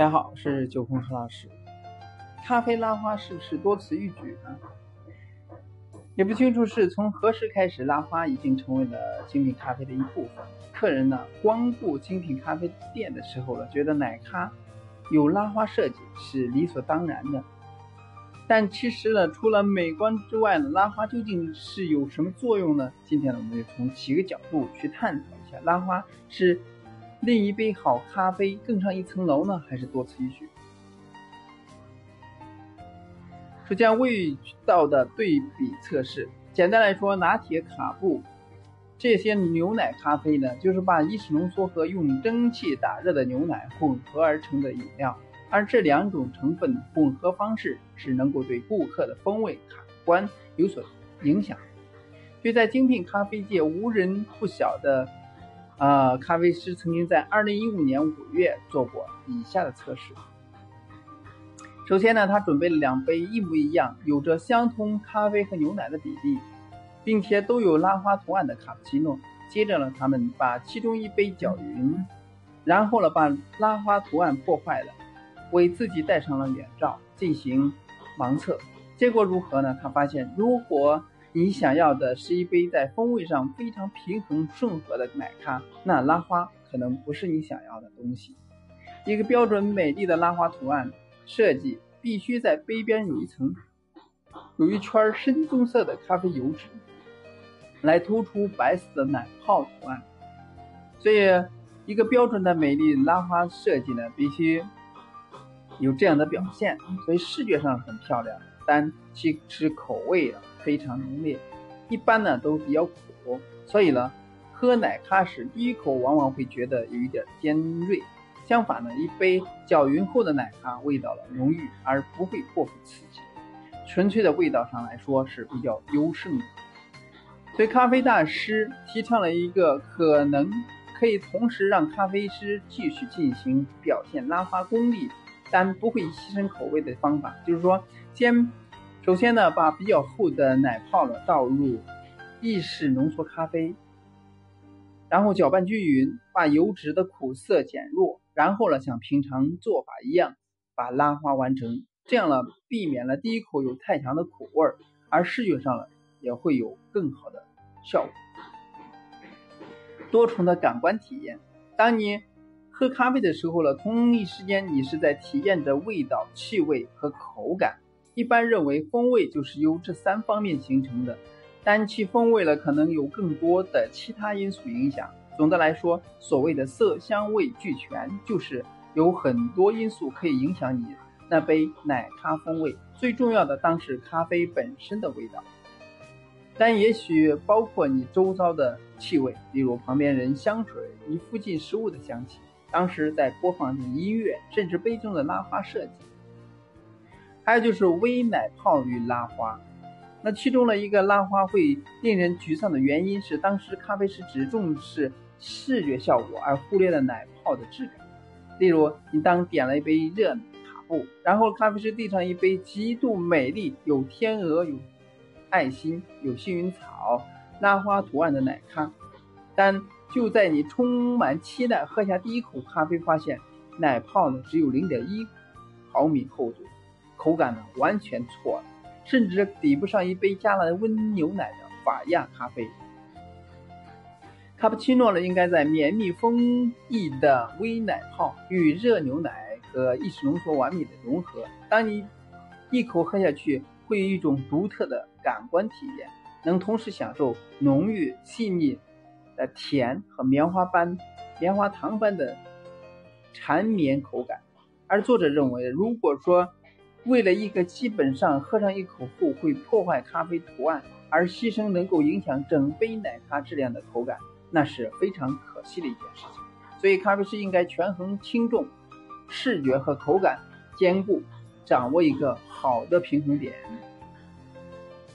大家好，我是九空何老师。咖啡拉花是不是多此一举呢？也不清楚是从何时开始，拉花已经成为了精品咖啡的一部分。客人呢光顾精品咖啡店的时候了，觉得奶咖有拉花设计是理所当然的。但其实呢，除了美观之外呢，拉花究竟是有什么作用呢？今天呢，我们就从几个角度去探讨一下，拉花是另一杯好咖啡更上一层楼呢，还是多此一举？首先，味道的对比测试，简单来说，拿铁、卡布这些牛奶咖啡呢，就是把意式浓缩和用蒸汽打热的牛奶混合而成的饮料。而这两种成分混合方式是能够对顾客的风味感官有所影响。对在精品咖啡界无人不晓的，呃，咖啡师曾经在二零一五年五月做过以下的测试。首先呢，他准备了两杯一模一样、有着相同咖啡和牛奶的比例，并且都有拉花图案的卡布奇诺。接着呢，他们把其中一杯搅匀，然后呢，把拉花图案破坏了。为自己戴上了眼罩进行盲测，结果如何呢？他发现，如果你想要的是一杯在风味上非常平衡顺和的奶咖，那拉花可能不是你想要的东西。一个标准美丽的拉花图案设计必须在杯边有一层、有一圈深棕色的咖啡油脂，来突出白色的奶泡图案。所以，一个标准的美丽拉花设计呢，必须。有这样的表现，所以视觉上很漂亮，但其实口味啊非常浓烈，一般呢都比较苦，所以呢喝奶咖时第一口往往会觉得有一点尖锐。相反呢，一杯搅匀后的奶咖味道了浓郁而不会过分刺激，纯粹的味道上来说是比较优胜的。所以咖啡大师提倡了一个可能可以同时让咖啡师继续进行表现拉花功力。但不会牺牲口味的方法，就是说，先首先呢，把比较厚的奶泡呢倒入意式浓缩咖啡，然后搅拌均匀，把油脂的苦涩减弱，然后呢，像平常做法一样把拉花完成。这样呢，避免了第一口有太强的苦味儿，而视觉上呢也会有更好的效果。多重的感官体验，当你。喝咖啡的时候呢，同一时间你是在体验着味道、气味和口感。一般认为，风味就是由这三方面形成的，但其风味呢，可能有更多的其他因素影响。总的来说，所谓的色香味俱全，就是有很多因素可以影响你那杯奶咖风味。最重要的当是咖啡本身的味道，但也许包括你周遭的气味，例如旁边人香水、你附近食物的香气。当时在播放的音乐，甚至杯中的拉花设计，还有就是微奶泡与拉花。那其中的一个拉花会令人沮丧的原因是，当时咖啡师只重视视觉效果，而忽略了奶泡的质感。例如，你当点了一杯热卡布，然后咖啡师递上一杯极度美丽、有天鹅、有爱心、有幸运草、拉花图案的奶咖，但。就在你充满期待喝下第一口咖啡，发现奶泡呢只有零点一毫米厚度，口感呢完全错了，甚至抵不上一杯加了温牛奶的法亚咖啡。卡布奇诺呢应该在绵密丰溢的微奶泡与热牛奶和意式浓缩完美的融合。当你一口喝下去，会有一种独特的感官体验，能同时享受浓郁细腻。的甜和棉花般、棉花糖般的缠绵口感，而作者认为，如果说为了一个基本上喝上一口后会破坏咖啡图案，而牺牲能够影响整杯奶咖质量的口感，那是非常可惜的一件事情。所以，咖啡师应该权衡轻重，视觉和口感兼顾，掌握一个好的平衡点。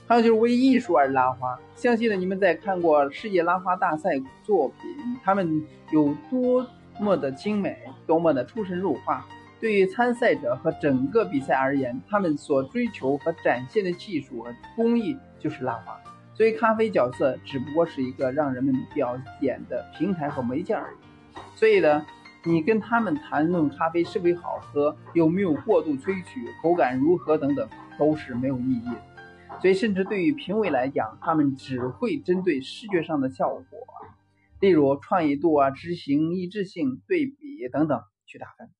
还有就是为艺术而拉花，相信呢你们在看过世界拉花大赛作品，他们有多么的精美，多么的出神入化。对于参赛者和整个比赛而言，他们所追求和展现的技术和工艺就是拉花。所以咖啡角色只不过是一个让人们表演的平台和媒介而已。所以呢，你跟他们谈论咖啡是否好喝，有没有过度萃取，口感如何等等，都是没有意义的。所以，甚至对于评委来讲，他们只会针对视觉上的效果，例如创意度啊、执行一致性、对比等等去打分。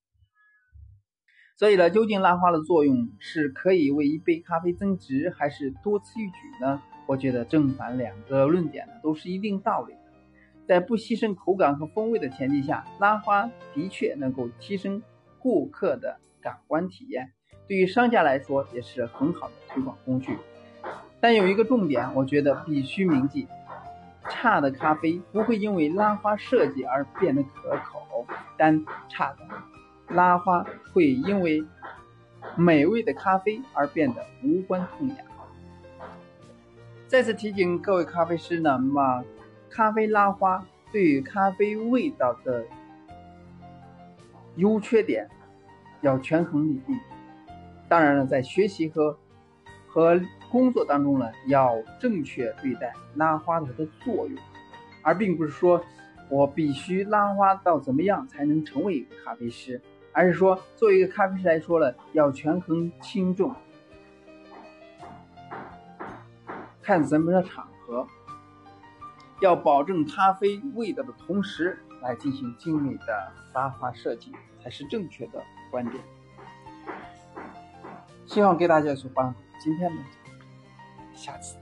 所以呢，究竟拉花的作用是可以为一杯咖啡增值，还是多此一举呢？我觉得正反两个论点呢都是一定道理的。在不牺牲口感和风味的前提下，拉花的确能够提升顾客的感官体验，对于商家来说也是很好的推广工具。但有一个重点，我觉得必须铭记：差的咖啡不会因为拉花设计而变得可口，但差的拉花会因为美味的咖啡而变得无关痛痒。再次提醒各位咖啡师呢，嘛，咖啡拉花对于咖啡味道的优缺点要权衡利弊。当然了，在学习和和工作当中呢，要正确对待拉花它的作用，而并不是说我必须拉花到怎么样才能成为咖啡师，而是说作为一个咖啡师来说呢，要权衡轻重。看什么场合，要保证咖啡味道的同时，来进行精美的拉花设计，才是正确的观点。希望给大家所帮助。今天呢，下次。